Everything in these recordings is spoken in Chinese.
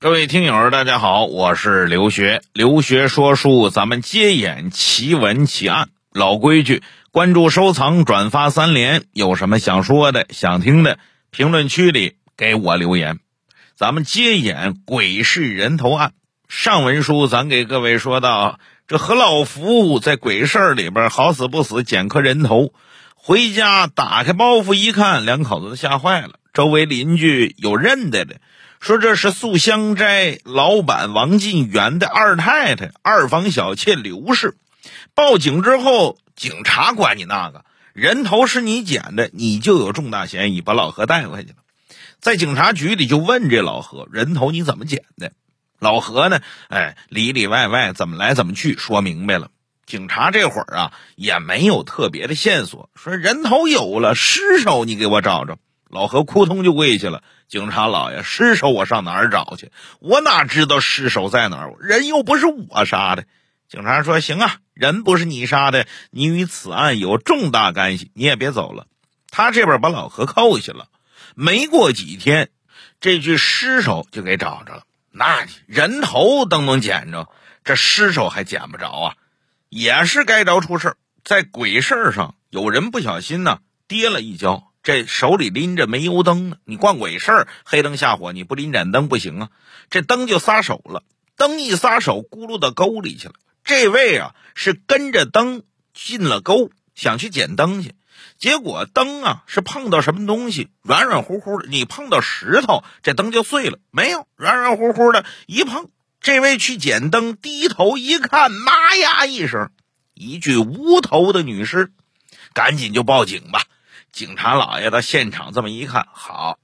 各位听友，大家好，我是刘学。刘学说书，咱们接演奇闻奇案。老规矩，关注、收藏、转发三连。有什么想说的、想听的，评论区里给我留言。咱们接演鬼市人头案。上文书咱给各位说到，这何老福在鬼市里边好死不死捡颗人头，回家打开包袱一看，两口子都吓坏了。周围邻居有认得的。说这是素香斋老板王进元的二太太二房小妾刘氏，报警之后，警察管你那个人头是你捡的，你就有重大嫌疑，把老何带回去了。在警察局里就问这老何人头你怎么捡的？老何呢？哎，里里外外怎么来怎么去说明白了。警察这会儿啊也没有特别的线索，说人头有了，尸首你给我找着。老何扑通就跪下了。警察老爷，尸首我上哪儿找去？我哪知道尸首在哪儿？人又不是我杀的。警察说：“行啊，人不是你杀的，你与此案有重大干系，你也别走了。”他这边把老何扣下了。没过几天，这具尸首就给找着了。那人头都能捡着，这尸首还捡不着啊？也是该着出事在鬼事上，有人不小心呢，跌了一跤。这手里拎着煤油灯呢，你逛鬼市黑灯瞎火，你不拎盏灯不行啊！这灯就撒手了，灯一撒手，咕噜到沟里去了。这位啊是跟着灯进了沟，想去捡灯去，结果灯啊是碰到什么东西，软软乎乎的。你碰到石头，这灯就碎了。没有，软软乎乎的，一碰，这位去捡灯，低头一看，妈呀一声，一具无头的女尸，赶紧就报警吧。警察老爷到现场这么一看，好，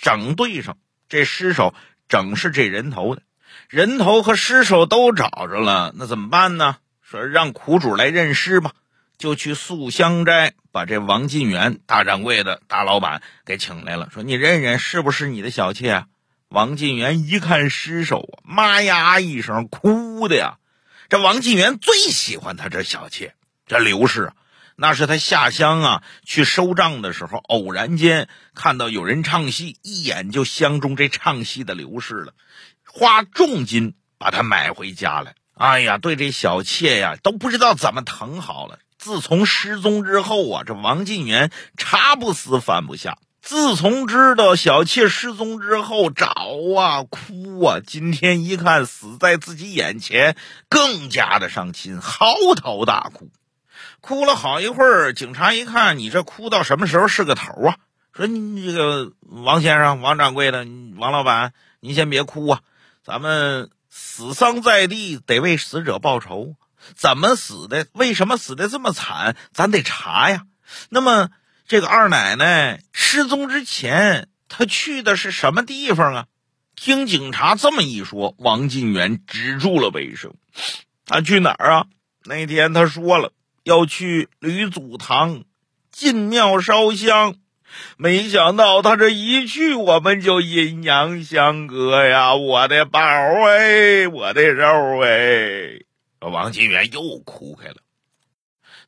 整对上这尸首，整是这人头的，人头和尸首都找着了，那怎么办呢？说让苦主来认尸吧，就去素香斋把这王进元大掌柜的大老板给请来了，说你认认是不是你的小妾啊？王进元一看尸首啊，妈呀一声哭的呀，这王进元最喜欢他这小妾，这刘氏啊。那是他下乡啊，去收账的时候，偶然间看到有人唱戏，一眼就相中这唱戏的刘氏了，花重金把他买回家来。哎呀，对这小妾呀，都不知道怎么疼好了。自从失踪之后啊，这王进元茶不思饭不下。自从知道小妾失踪之后，找啊哭啊，今天一看死在自己眼前，更加的伤心，嚎啕大哭。哭了好一会儿，警察一看，你这哭到什么时候是个头啊？说你这个王先生、王掌柜的、王老板，您先别哭啊，咱们死丧在地，得为死者报仇。怎么死的？为什么死的这么惨？咱得查呀。那么这个二奶奶失踪之前，她去的是什么地方啊？听警察这么一说，王进元止住了悲声。他去哪儿啊？那天他说了。要去吕祖堂进庙烧香，没想到他这一去，我们就阴阳相隔呀！我的宝哎，我的肉哎！王金元又哭开了。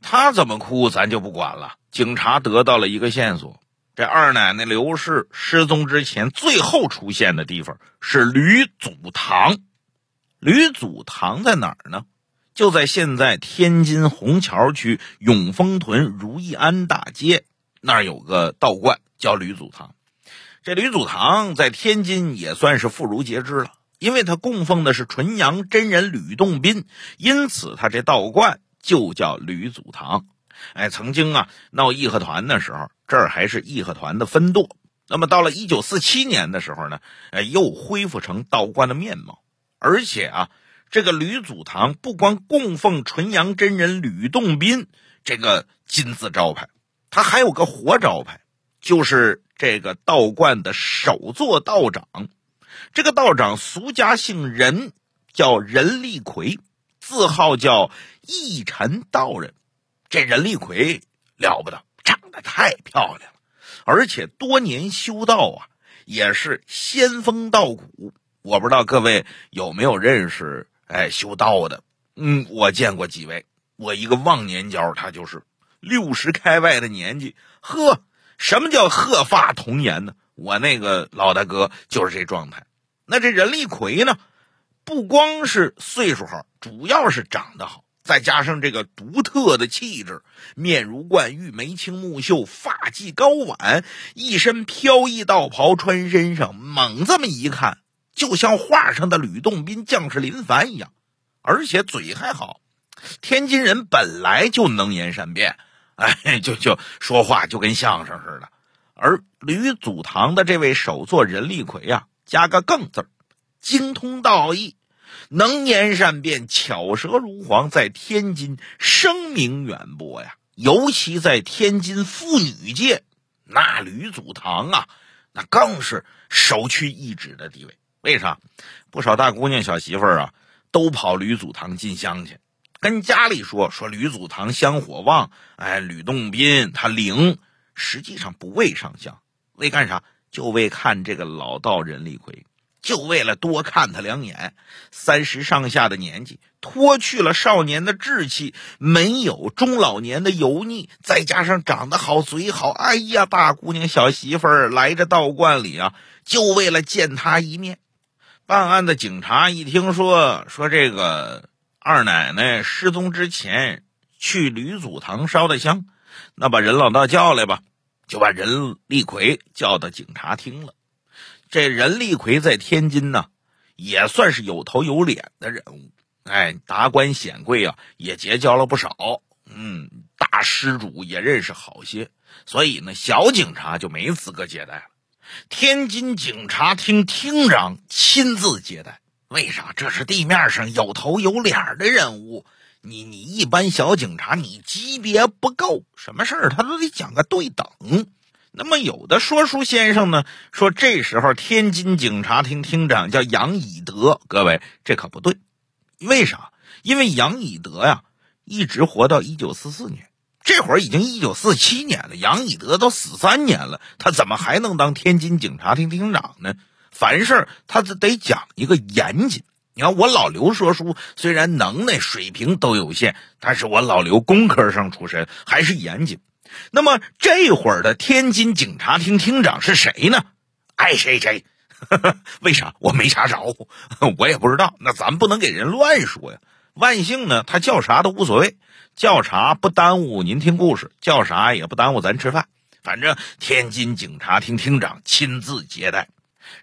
他怎么哭，咱就不管了。警察得到了一个线索：这二奶奶刘氏失踪之前，最后出现的地方是吕祖堂。吕祖堂在哪儿呢？就在现在天津虹桥区永丰屯如意庵大街那儿有个道观叫吕祖堂，这吕祖堂在天津也算是妇孺皆知了，因为他供奉的是纯阳真人吕洞宾，因此他这道观就叫吕祖堂。哎，曾经啊闹义和团的时候，这儿还是义和团的分舵。那么到了一九四七年的时候呢，哎，又恢复成道观的面貌，而且啊。这个吕祖堂不光供奉纯阳真人吕洞宾这个金字招牌，他还有个活招牌，就是这个道观的首座道长。这个道长俗家姓任，叫任立奎，字号叫义臣道人。这任立奎了不得，长得太漂亮了，而且多年修道啊，也是仙风道骨。我不知道各位有没有认识。哎，修道的，嗯，我见过几位。我一个忘年交，他就是六十开外的年纪。呵，什么叫鹤发童颜呢？我那个老大哥就是这状态。那这任立奎呢，不光是岁数好，主要是长得好，再加上这个独特的气质，面如冠玉，眉清目秀，发髻高挽，一身飘逸道袍穿身上，猛这么一看，就像画上的吕洞宾、将士林凡一样，而且嘴还好。天津人本来就能言善辩，哎，就就说话就跟相声似的。而吕祖堂的这位首座任力奎啊，加个“更”字精通道义，能言善辩，巧舌如簧，在天津声名远播呀。尤其在天津妇女界，那吕祖堂啊，那更是首屈一指的地位。为啥？不少大姑娘、小媳妇儿啊，都跑吕祖堂进香去。跟家里说说吕祖堂香火旺，哎，吕洞宾他灵，实际上不为上香，为干啥？就为看这个老道任立奎，就为了多看他两眼。三十上下的年纪，脱去了少年的稚气，没有中老年的油腻，再加上长得好，嘴好，哎呀，大姑娘小媳妇儿来这道观里啊，就为了见他一面。办案的警察一听说说这个。二奶奶失踪之前去吕祖堂烧的香，那把任老道叫来吧，就把任立奎叫到警察厅了。这任立奎在天津呢，也算是有头有脸的人物，哎，达官显贵啊，也结交了不少。嗯，大施主也认识好些，所以呢，小警察就没资格接待了。天津警察厅厅长亲自接待。为啥？这是地面上有头有脸的人物，你你一般小警察，你级别不够，什么事儿他都得讲个对等。那么有的说书先生呢说，这时候天津警察厅厅长叫杨以德，各位这可不对。为啥？因为杨以德呀，一直活到一九四四年，这会儿已经一九四七年了，杨以德都死三年了，他怎么还能当天津警察厅厅长呢？凡事他得讲一个严谨。你看我老刘说书，虽然能耐水平都有限，但是我老刘工科上出身，还是严谨。那么这会儿的天津警察厅厅长是谁呢？爱谁谁。为啥？我没查着，我也不知道。那咱不能给人乱说呀。万幸呢，他叫啥都无所谓，叫啥不耽误您听故事，叫啥也不耽误咱吃饭。反正天津警察厅厅长亲自接待。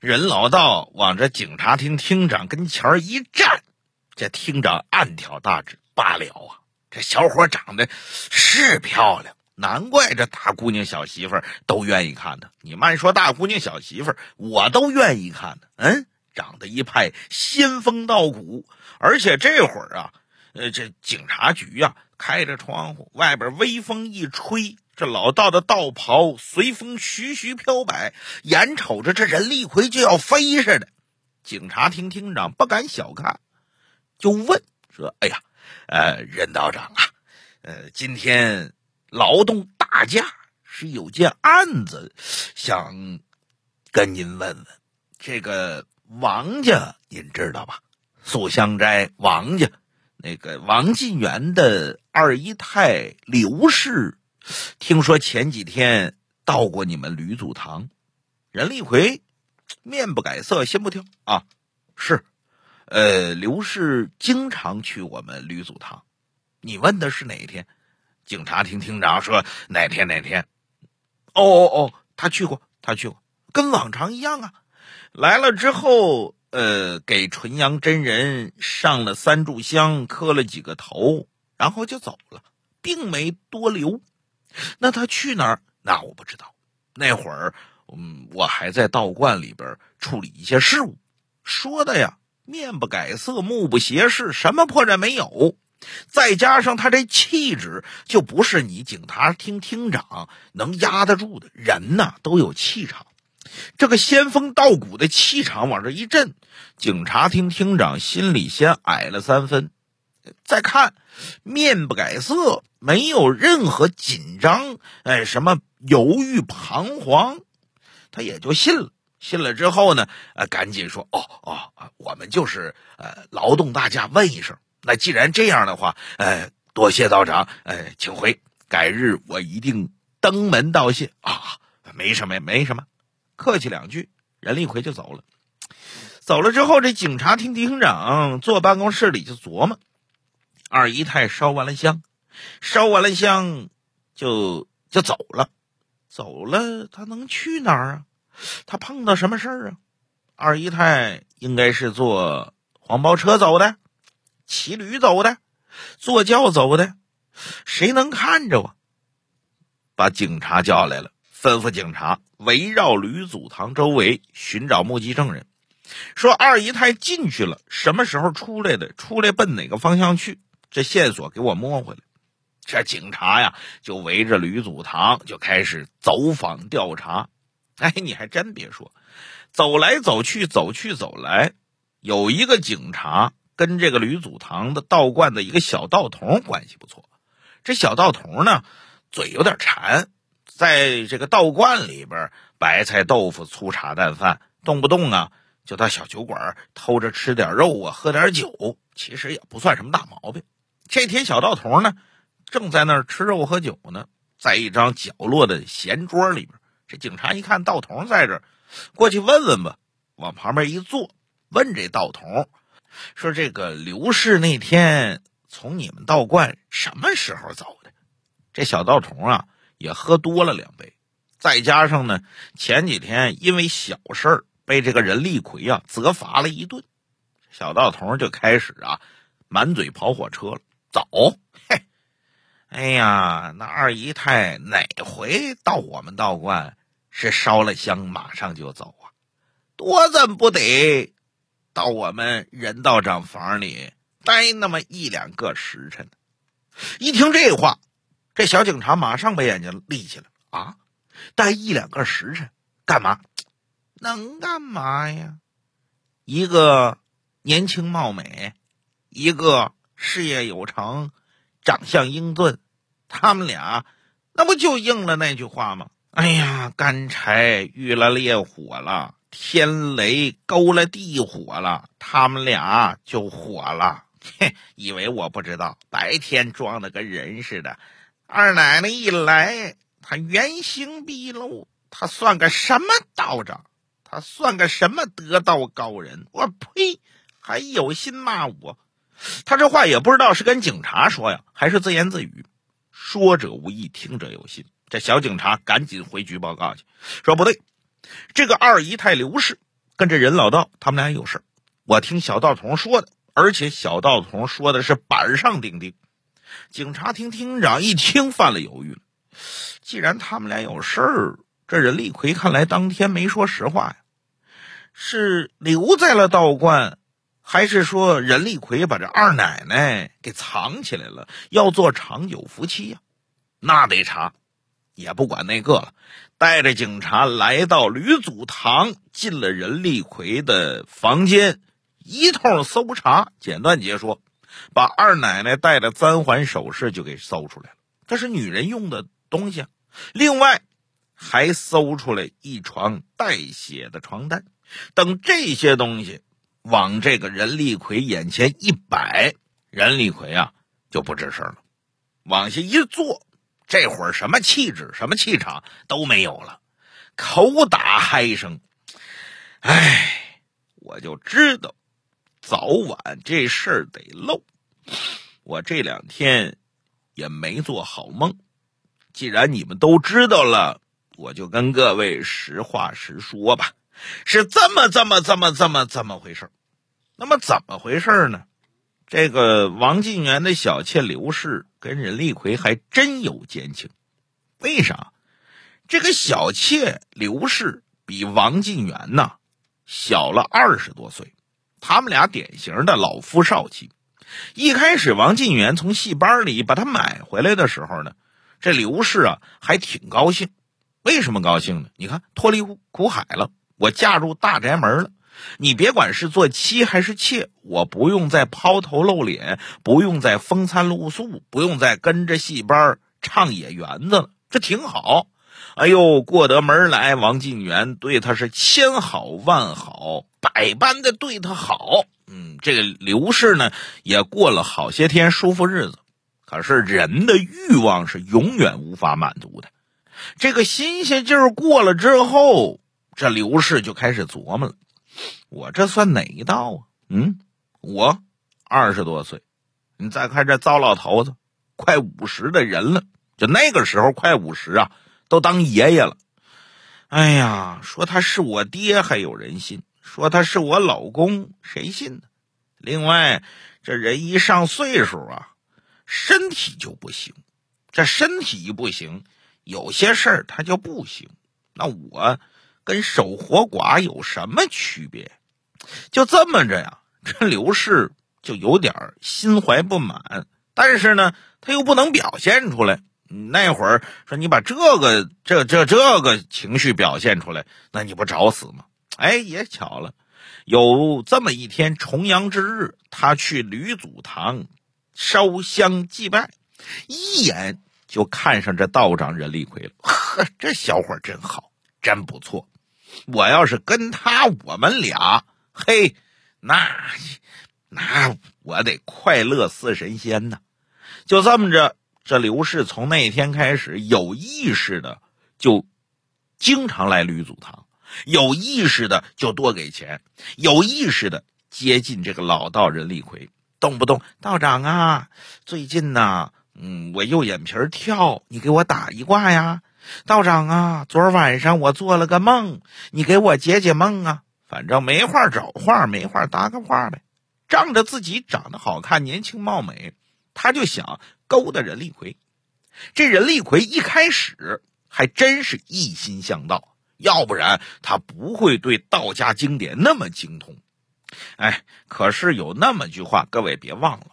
任老道往这警察厅厅长跟前一站，这厅长暗挑大指：罢了啊，这小伙长得是漂亮，难怪这大姑娘小媳妇都愿意看他。你慢说大姑娘小媳妇我都愿意看呢。嗯，长得一派仙风道骨，而且这会儿啊，呃，这警察局啊开着窗户，外边微风一吹。这老道的道袍随风徐徐飘摆，眼瞅着这任立奎就要飞似的。警察厅厅长不敢小看，就问说：“哎呀，呃，任道长啊，呃，今天劳动大驾是有件案子，想跟您问问。这个王家您知道吧？素香斋王家那个王进元的二姨太刘氏。”听说前几天到过你们吕祖堂，任立奎面不改色心不跳啊，是，呃，刘氏经常去我们吕祖堂。你问的是哪天？警察厅厅长说哪天哪天。哦哦哦，他去过，他去过，跟往常一样啊。来了之后，呃，给纯阳真人上了三炷香，磕了几个头，然后就走了，并没多留。那他去哪儿？那我不知道。那会儿，嗯，我还在道观里边处理一些事务。说的呀，面不改色，目不斜视，什么破绽没有。再加上他这气质，就不是你警察厅厅长能压得住的。人呐，都有气场。这个仙风道骨的气场往这一震，警察厅厅长心里先矮了三分。再看，面不改色，没有任何紧张，哎，什么犹豫彷徨，他也就信了。信了之后呢，呃，赶紧说：“哦哦，我们就是呃劳动大家，问一声。那既然这样的话，呃，多谢道长，呃，请回。改日我一定登门道谢啊。没什么，没什么，客气两句，任立奎就走了。走了之后，这警察厅厅长坐办公室里就琢磨：二姨太烧完了香，烧完了香就就走了，走了他能去哪儿啊？他碰到什么事儿啊？二姨太应该是坐黄包车走的，骑驴走的，坐轿走的，谁能看着啊？把警察叫来了，吩咐警察围绕吕祖堂周围寻找目击证人。说二姨太进去了，什么时候出来的？出来奔哪个方向去？这线索给我摸回来。这警察呀，就围着吕祖堂就开始走访调查。哎，你还真别说，走来走去，走去走来，有一个警察跟这个吕祖堂的道观的一个小道童关系不错。这小道童呢，嘴有点馋，在这个道观里边，白菜豆腐、粗茶淡饭，动不动啊。就到小酒馆偷着吃点肉啊，喝点酒，其实也不算什么大毛病。这天，小道童呢正在那儿吃肉喝酒呢，在一张角落的闲桌里边。这警察一看道童在这，过去问问吧。往旁边一坐，问这道童说：“这个刘氏那天从你们道观什么时候走的？”这小道童啊也喝多了两杯，再加上呢前几天因为小事儿。被这个任立奎啊责罚了一顿，小道童就开始啊满嘴跑火车了。走，嘿，哎呀，那二姨太哪回到我们道观是烧了香马上就走啊？多怎不得到我们任道长房里待那么一两个时辰？一听这话，这小警察马上把眼睛立起来啊！待一两个时辰干嘛？能干嘛呀？一个年轻貌美，一个事业有成，长相英俊，他们俩那不就应了那句话吗？哎呀，干柴遇了烈火了，天雷勾了地火了，他们俩就火了。嘿，以为我不知道？白天装的跟人似的，二奶奶一来，他原形毕露，他算个什么道长？他算个什么得道高人？我呸！还有心骂我？他这话也不知道是跟警察说呀，还是自言自语。说者无意，听者有心。这小警察赶紧回局报告去，说不对，这个二姨太刘氏跟这任老道他们俩有事我听小道童说的，而且小道童说的是板上钉钉。警察厅厅长一听，犯了犹豫。既然他们俩有事儿。这任立奎看来当天没说实话呀，是留在了道观，还是说任立奎把这二奶奶给藏起来了，要做长久夫妻呀？那得查，也不管那个了，带着警察来到吕祖堂，进了任立奎的房间，一通搜查，简短截说，把二奶奶戴的簪环首饰就给搜出来了，这是女人用的东西啊。另外。还搜出来一床带血的床单，等这些东西往这个任立奎眼前一摆，任立奎啊就不吱声了，往下一坐，这会儿什么气质、什么气场都没有了，口打嗨声。哎，我就知道，早晚这事儿得漏。我这两天也没做好梦，既然你们都知道了。我就跟各位实话实说吧，是这么这么这么这么这么回事那么怎么回事呢？这个王进元的小妾刘氏跟任立奎还真有奸情。为啥？这个小妾刘氏比王进元呐小了二十多岁，他们俩典型的老夫少妻。一开始王进元从戏班里把他买回来的时候呢，这刘氏啊还挺高兴。为什么高兴呢？你看，脱离苦海了，我嫁入大宅门了。你别管是做妻还是妾，我不用再抛头露脸，不用再风餐露宿，不用再跟着戏班唱野园子了，这挺好。哎呦，过得门来，王进元对他是千好万好，百般的对他好。嗯，这个刘氏呢，也过了好些天舒服日子。可是人的欲望是永远无法满足的。这个新鲜劲儿过了之后，这刘氏就开始琢磨了：我这算哪一道啊？嗯，我二十多岁，你再看这糟老头子，快五十的人了，就那个时候快五十啊，都当爷爷了。哎呀，说他是我爹还有人信，说他是我老公谁信呢？另外，这人一上岁数啊，身体就不行。这身体一不行，有些事儿他就不行。那我跟守活寡有什么区别？就这么着呀，这刘氏就有点心怀不满，但是呢，他又不能表现出来。那会儿说你把这个这这这个情绪表现出来，那你不找死吗？哎，也巧了，有这么一天重阳之日，他去吕祖堂烧香祭拜，一眼就看上这道长任立奎了。呵，这小伙真好，真不错。我要是跟他，我们俩，嘿，那那我得快乐似神仙呐。就这么着。这刘氏从那天开始有意识的就经常来吕祖堂，有意识的就多给钱，有意识的接近这个老道人李逵，动不动道长啊，最近呢，嗯，我右眼皮跳，你给我打一卦呀。道长啊，昨儿晚上我做了个梦，你给我解解梦啊。反正没话找话，没话搭个话呗。仗着自己长得好看、年轻貌美，他就想。勾搭任立奎，这任立奎一开始还真是一心向道，要不然他不会对道家经典那么精通。哎，可是有那么句话，各位别忘了，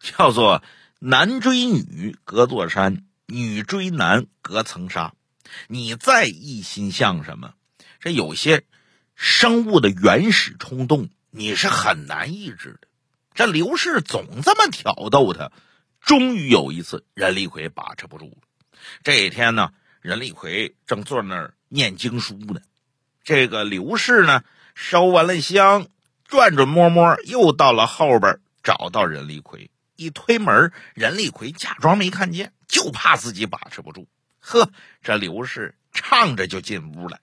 叫做“男追女隔座山，女追男隔层纱”。你再一心向什么，这有些生物的原始冲动，你是很难抑制的。这刘氏总这么挑逗他。终于有一次，任立奎把持不住了。这一天呢，任立奎正坐那儿念经书呢。这个刘氏呢，烧完了香，转转摸摸，又到了后边，找到任立奎，一推门，任立奎假装没看见，就怕自己把持不住。呵，这刘氏唱着就进屋了。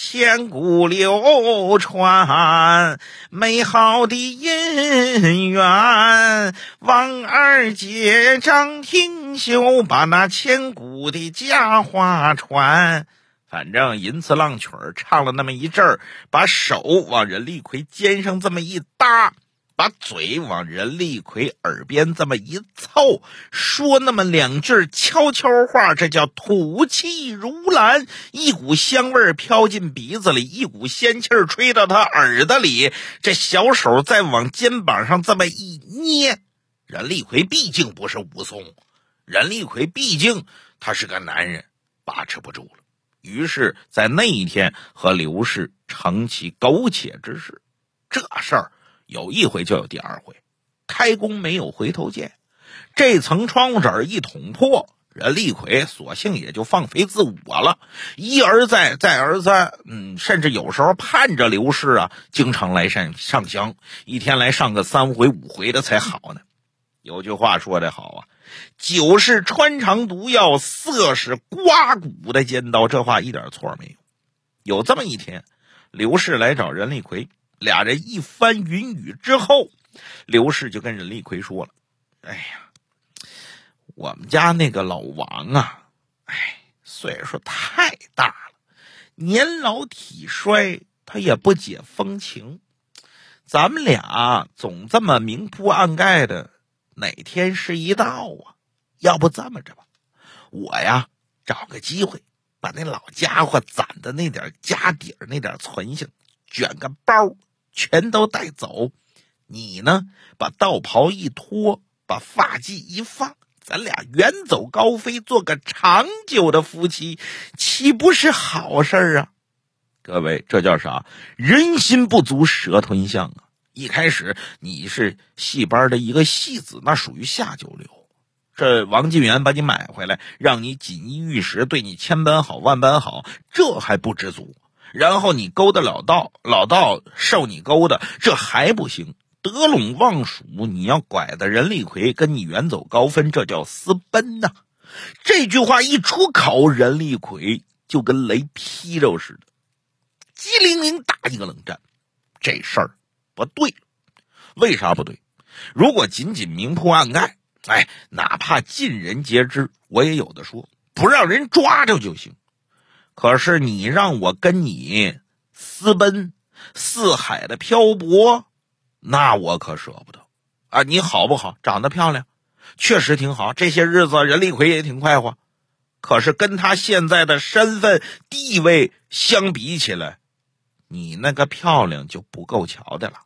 千古流传美好的姻缘，王二姐张廷秀把那千古的佳话传。反正吟词浪曲唱了那么一阵儿，把手往任立奎肩上这么一搭。把嘴往任立奎耳边这么一凑，说那么两句悄悄话，这叫吐气如兰，一股香味飘进鼻子里，一股仙气吹到他耳朵里。这小手再往肩膀上这么一捏，任立奎毕竟不是武松，任立奎毕竟他是个男人，把持不住了。于是，在那一天和刘氏成起苟且之事，这事儿。有一回就有第二回，开弓没有回头箭，这层窗户纸一捅破，任立奎索性也就放飞自我了，一而再，再而三，嗯，甚至有时候盼着刘氏啊，经常来上上香，一天来上个三回五回的才好呢。有句话说得好啊，酒是穿肠毒药，色是刮骨的尖刀，这话一点错没有。有这么一天，刘氏来找任立奎。俩人一番云雨之后，刘氏就跟任立奎说了：“哎呀，我们家那个老王啊，哎，岁数太大了，年老体衰，他也不解风情。咱们俩总这么明铺暗盖的，哪天是一道啊？要不这么着吧，我呀找个机会，把那老家伙攒的那点家底儿、那点存性卷个包。”全都带走，你呢？把道袍一脱，把发髻一放，咱俩远走高飞，做个长久的夫妻，岂不是好事啊？各位，这叫啥？人心不足蛇吞象啊！一开始你是戏班的一个戏子，那属于下九流。这王晋元把你买回来，让你锦衣玉食，对你千般好万般好，这还不知足。然后你勾搭老道，老道受你勾搭，这还不行。得陇望蜀，你要拐的任立奎跟你远走高分，这叫私奔呐！这句话一出口，任立奎就跟雷劈着似的，机灵灵打一个冷战。这事儿不对。为啥不对？如果仅仅明铺暗盖，哎，哪怕尽人皆知，我也有的说，不让人抓着就行。可是你让我跟你私奔、四海的漂泊，那我可舍不得啊！你好不好？长得漂亮，确实挺好。这些日子任立奎也挺快活，可是跟他现在的身份地位相比起来，你那个漂亮就不够瞧的了。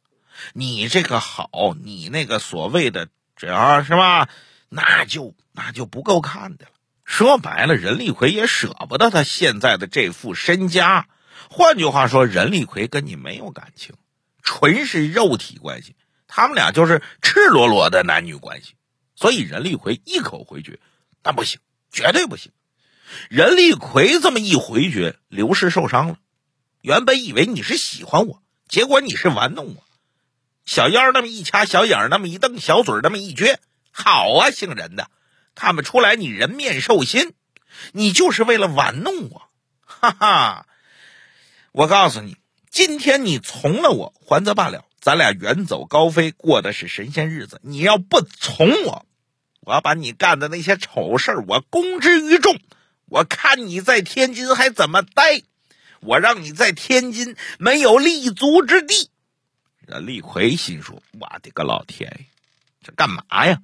你这个好，你那个所谓的这样是吧？那就那就不够看的了。说白了，任立奎也舍不得他现在的这副身家。换句话说，任立奎跟你没有感情，纯是肉体关系。他们俩就是赤裸裸的男女关系。所以任立奎一口回绝，那不行，绝对不行。任立奎这么一回绝，刘氏受伤了。原本以为你是喜欢我，结果你是玩弄我。小腰那么一掐，小眼那么一瞪，小嘴那么一撅，好啊，姓任的，看不出来你人面兽心，你就是为了玩弄我，哈哈！我告诉你，今天你从了我，还则罢了，咱俩远走高飞，过的是神仙日子。你要不从我，我要把你干的那些丑事我公之于众，我看你在天津还怎么待，我让你在天津没有立足之地。任立奎心说：“我的个老天爷，这干嘛呀？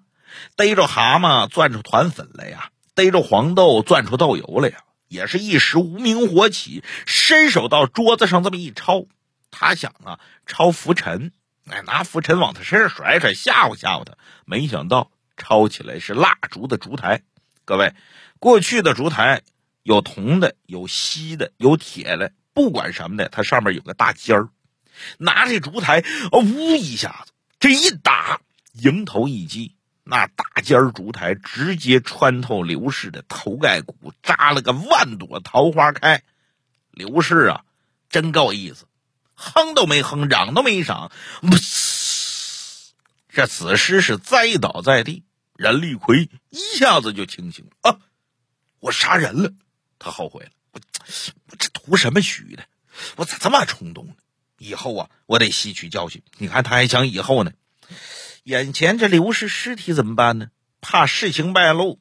逮着蛤蟆攥出团粉来呀？逮着黄豆攥出豆油来呀？也是一时无名火起，伸手到桌子上这么一抄。他想啊，抄浮尘，哎，拿浮尘往他身上甩甩，吓唬吓唬他。没想到抄起来是蜡烛的烛台。各位，过去的烛台有铜的，有锡的，有铁的，不管什么的，它上面有个大尖儿。”拿这烛台，呜一下子，这一打，迎头一击，那大尖烛台直接穿透刘氏的头盖骨，扎了个万朵桃花开。刘氏啊，真够意思，哼都没哼，嚷都没嚷，这死尸是栽倒在地。任立奎一下子就清醒了啊！我杀人了，他后悔了，我我这图什么虚的？我咋这么冲动呢？以后啊，我得吸取教训。你看他还想以后呢，眼前这刘氏尸体怎么办呢？怕事情败露，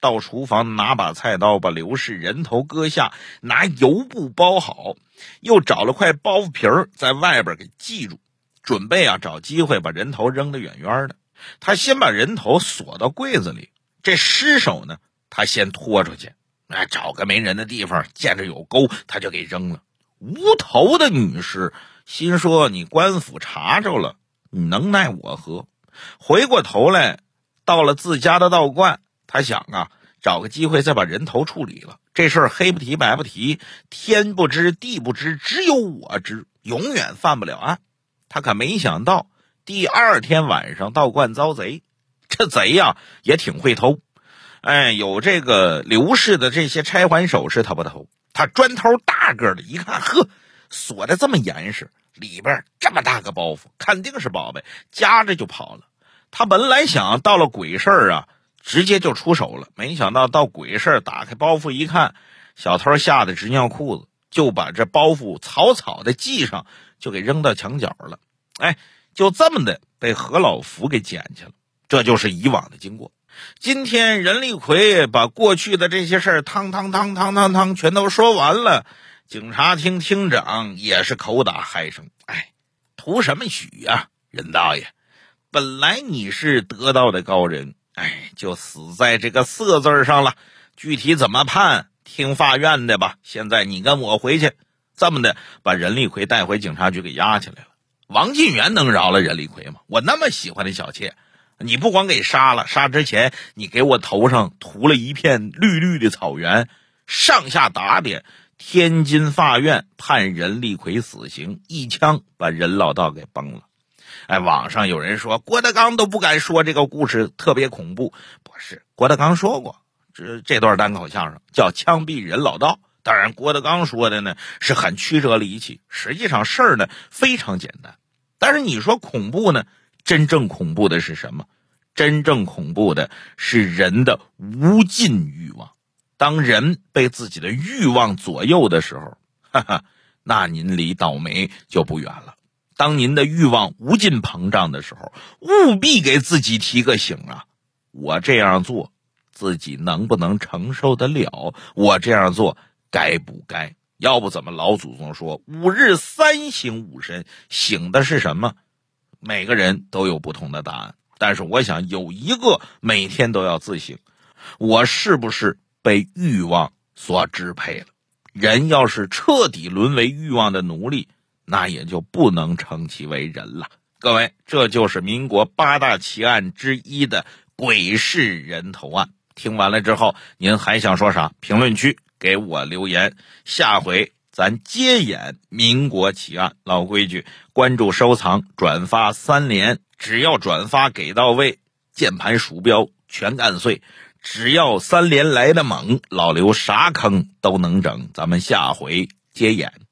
到厨房拿把菜刀把刘氏人头割下，拿油布包好，又找了块包袱皮儿在外边给系住，准备啊找机会把人头扔得远远的。他先把人头锁到柜子里，这尸首呢，他先拖出去，哎，找个没人的地方，见着有沟他就给扔了。无头的女尸心说：“你官府查着了，你能奈我何？”回过头来，到了自家的道观，他想啊，找个机会再把人头处理了。这事儿黑不提白不提，天不知地不知，只有我知，永远犯不了案。他可没想到，第二天晚上道观遭贼，这贼呀也挺会偷。哎，有这个刘氏的这些钗环首饰，他不偷。他砖头大个的，一看，呵，锁的这么严实，里边这么大个包袱，肯定是宝贝，夹着就跑了。他本来想到了鬼事儿啊，直接就出手了，没想到到鬼事儿，打开包袱一看，小偷吓得直尿裤子，就把这包袱草草的系上，就给扔到墙角了。哎，就这么的被何老福给捡去了。这就是以往的经过。今天任立奎把过去的这些事儿，汤汤汤汤汤汤全都说完了。警察厅厅长也是口打嗨声：“哎，图什么许呀，任大爷！本来你是得道的高人，哎，就死在这个色字上了。具体怎么判，听法院的吧。现在你跟我回去，这么的把任立奎带回警察局给押起来了。王进元能饶了任立奎吗？我那么喜欢的小妾。”你不光给杀了，杀之前你给我头上涂了一片绿绿的草原，上下打点。天津法院判任立奎死刑，一枪把任老道给崩了。哎，网上有人说郭德纲都不敢说这个故事特别恐怖，不是？郭德纲说过，这这段单口相声叫枪毙任老道。当然，郭德纲说的呢是很曲折离奇，实际上事儿呢非常简单。但是你说恐怖呢？真正恐怖的是什么？真正恐怖的是人的无尽欲望。当人被自己的欲望左右的时候，哈哈，那您离倒霉就不远了。当您的欲望无尽膨胀的时候，务必给自己提个醒啊！我这样做，自己能不能承受得了？我这样做该不该？要不怎么老祖宗说五日三省吾身？醒的是什么？每个人都有不同的答案。但是我想有一个每天都要自省：我是不是被欲望所支配了？人要是彻底沦为欲望的奴隶，那也就不能称其为人了。各位，这就是民国八大奇案之一的鬼市人头案。听完了之后，您还想说啥？评论区给我留言。下回咱接演民国奇案。老规矩，关注、收藏、转发三连，只要转发给到位，键盘鼠标全干碎。只要三连来的猛，老刘啥坑都能整。咱们下回接演。